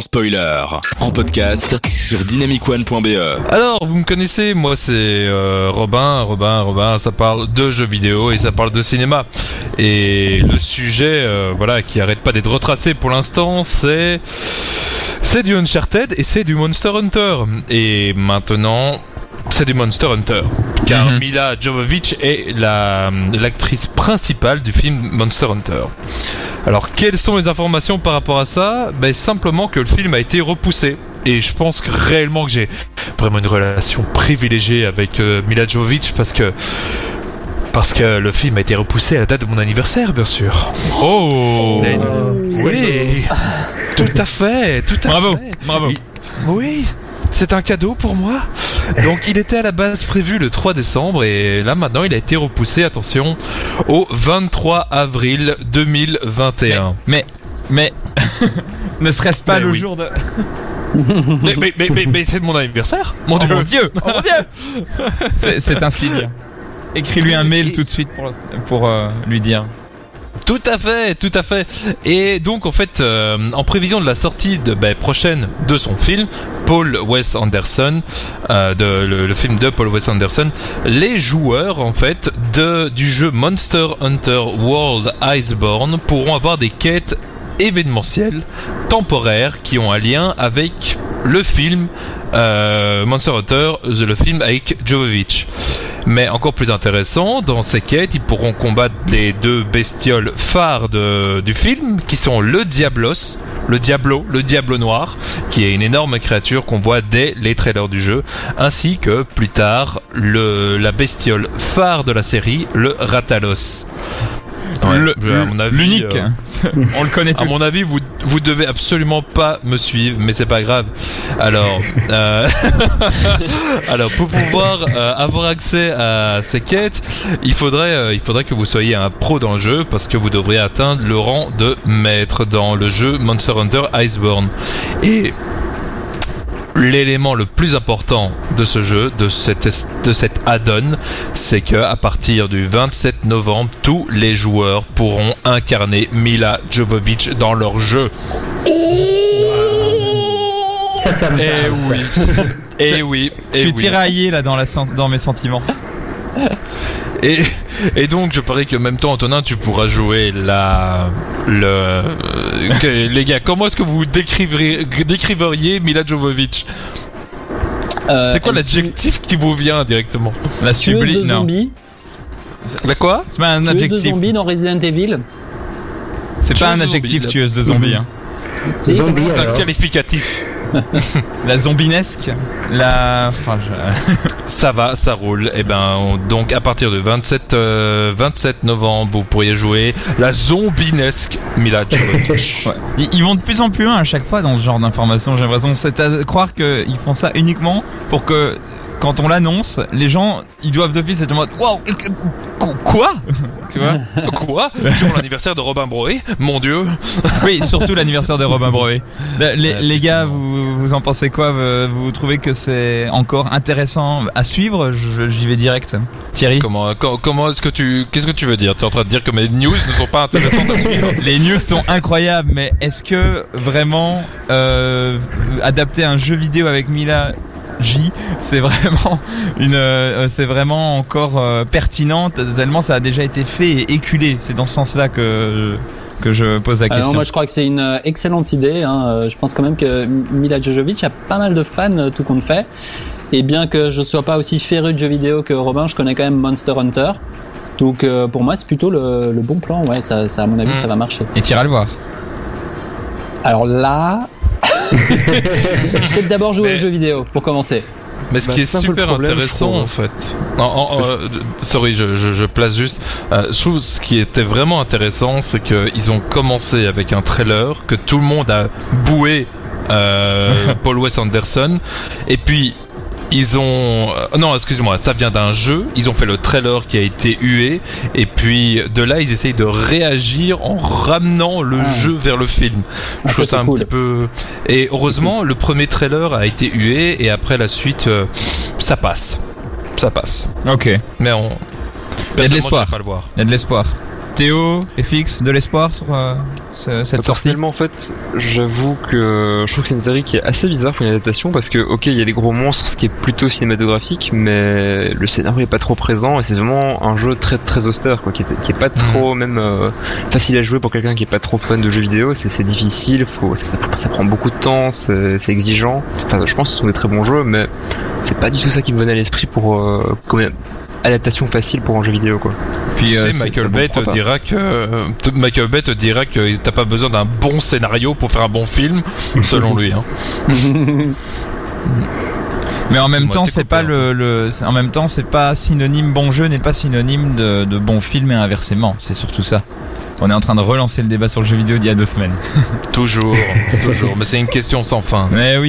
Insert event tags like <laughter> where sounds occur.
spoiler. En podcast sur dynamicone.be. Alors, vous me connaissez, moi c'est euh, Robin, Robin, Robin, ça parle de jeux vidéo et ça parle de cinéma. Et le sujet, euh, voilà, qui arrête pas d'être retracé pour l'instant, c'est... C'est du Uncharted et c'est du Monster Hunter. Et maintenant, c'est du Monster Hunter. Car Mhm. Mila Jovovich est la- l'actrice principale du film Monster Hunter. Alors, quelles sont les informations par rapport à ça? Ben, Simplement que le film a été repoussé. Et je pense que réellement que j'ai vraiment une relation privilégiée avec euh, Mila Jovovich parce que parce que le film a été repoussé à la date de mon anniversaire, bien sûr. Oh Et- oui, tout à fait, tout à Bravo, fait. bravo. Il- Oui, c'est un cadeau pour moi. <laughs> Donc il était à la base prévu le 3 décembre et là maintenant il a été repoussé, attention, au 23 avril 2021. Mais, mais, <laughs> ne serait-ce pas Mais le oui. jour de... <laughs> Mais, mais, mais, mais, mais c'est de mon anniversaire Mon Oh dieu mon dieu, oh mon dieu C'est c'est un signe. Écris-lui un mail tout de suite pour, pour euh, lui dire. Tout à fait, tout à fait. Et donc en fait, euh, en prévision de la sortie de ben, prochaine de son film, Paul Wes Anderson, euh, de, le, le film de Paul Wes Anderson, les joueurs en fait de du jeu Monster Hunter World Iceborne pourront avoir des quêtes événementielles temporaires qui ont un lien avec le film euh, Monster Hunter, le film avec Jovovich. Mais encore plus intéressant, dans ces quêtes, ils pourront combattre les deux bestioles phares du film, qui sont le Diablos, le Diablo, le Diablo Noir, qui est une énorme créature qu'on voit dès les trailers du jeu, ainsi que plus tard la bestiole phare de la série, le Ratalos. Ouais, L'unique. euh, <laughs> On le connaît tous. à mon avis, vous, vous devez absolument pas me suivre, mais c'est pas grave. Alors, euh, <laughs> alors pour pouvoir euh, avoir accès à ces quêtes, il faudrait, il faudrait que vous soyez un pro dans le jeu parce que vous devriez atteindre le rang de maître dans le jeu Monster Hunter Iceborne. Et L'élément le plus important de ce jeu, de cette, de cette add-on, c'est que à partir du 27 novembre, tous les joueurs pourront incarner Mila Jovovich dans leur jeu. Ça, ça me Eh parle, oui, ça. <laughs> eh oui, Je eh suis oui. tiraillé là dans, la, dans mes sentiments. Et, et donc, je parie que même temps, Antonin, tu pourras jouer la, le, euh, les gars, comment est-ce que vous décriveriez, décriveriez Mila Jovovich? Euh, C'est quoi l'adjectif qui vous vient directement? La sublime. zombies, La quoi? C'est pas un tueuse de adjectif. zombies dans Resident Evil. C'est pas un adjectif tueuse de zombies. hein. Zombie, C'est un alors. qualificatif. <laughs> La zombinesque. La. Enfin, je- <laughs> Ça va, ça roule. Et ben, on- donc à partir du 27, euh, 27 novembre, vous pourriez jouer la zombinesque Mila. <laughs> Ouais. Ils, ils vont de plus en plus loin à chaque fois dans ce genre d'informations. J'ai l'impression, c'est à croire qu'ils font ça uniquement pour que quand on l'annonce, les gens, ils doivent d'office être en mode Wow, quoi? <laughs> Tu vois? Quoi? Sur l'anniversaire de Robin Broé? Mon dieu. Oui, surtout l'anniversaire de Robin Brevet. Les, les- Ouais, les gars, vous, vous en pensez quoi? Vous, trouvez que c'est encore intéressant à suivre? J'y vais direct. Thierry? Comment, co- comment est-ce que tu. Qu'est-ce que tu veux dire? Tu es en train de dire que mes news ne sont pas intéressantes à suivre? <laughs> Les news sont incroyables, mais est-ce que vraiment euh, adapter un jeu vidéo avec Mila J, c'est vraiment une, euh, c'est vraiment encore euh, pertinent tellement ça a déjà été fait et éculé. C'est dans ce sens-là que que je pose la Alors, question. moi, je crois que c'est une euh, excellente idée. hein. Je pense quand même que Mila Jojovic a pas mal de fans, tout compte fait. Et bien que je sois pas aussi féru de jeux vidéo que Robin, je connais quand même Monster Hunter. Donc euh, pour moi, c'est plutôt le, le bon plan. Ouais, ça, ça à mon avis, Mm. ça va marcher. Et t'iras le voir. Alors là, <laughs> peut-être d'abord jouer Mais- aux jeux vidéo pour commencer. Mais ce Bah, qui est super problème, intéressant trouve. en fait. En- parce- euh, sorry, je, je, je place juste. Euh, je trouve ce qui était vraiment intéressant, c'est qu'ils ont commencé avec un trailer que tout le monde a boué euh, <laughs> Paul Wes Anderson, et puis ils ont euh, non excuse-moi ça vient d'un jeu ils ont fait le trailer qui a été hué et puis de là ils essayent de réagir en ramenant le Ah. jeu vers le film Ah, je trouve ça, un cool. petit peu et heureusement le premier trailer a été hué et après la suite euh, ça passe ça passe Ok. mais on Il y a de l'espoir. Il y a de l'espoir. Théo, FX, de l'espoir sur euh, ce- cette sortie Personnellement, en fait, j'avoue que je trouve que c'est une série qui est assez bizarre pour une adaptation parce que, ok, il y a des gros monstres, ce qui est plutôt cinématographique, mais le scénario est pas trop présent et c'est vraiment un jeu très très austère, quoi, qui est, qui est pas trop même euh, facile à jouer pour quelqu'un qui est pas trop fan de jeux vidéo. C'est c'est difficile, faut, ça, ça prend beaucoup de temps, c'est c'est exigeant. Enfin, je pense que ce sont des très bons jeux, mais c'est pas du tout ça qui me venait à l'esprit pour euh, comme adaptation facile pour un jeu vidéo, quoi. Puis Tu euh, sais, Michael Bay te dira que euh, Michael Bay te dira que t'as pas besoin d'un bon scénario pour faire un bon film, <laughs> selon lui. Hein. <laughs> Mais en même temps, c'est pas le, en même temps, c'est pas synonyme bon jeu n'est pas synonyme de, de bon film et inversement. C'est surtout ça. On est en train de relancer le débat sur le jeu vidéo d'il y a deux semaines. Toujours, <laughs> toujours. Mais c'est une question sans fin. Mais oui.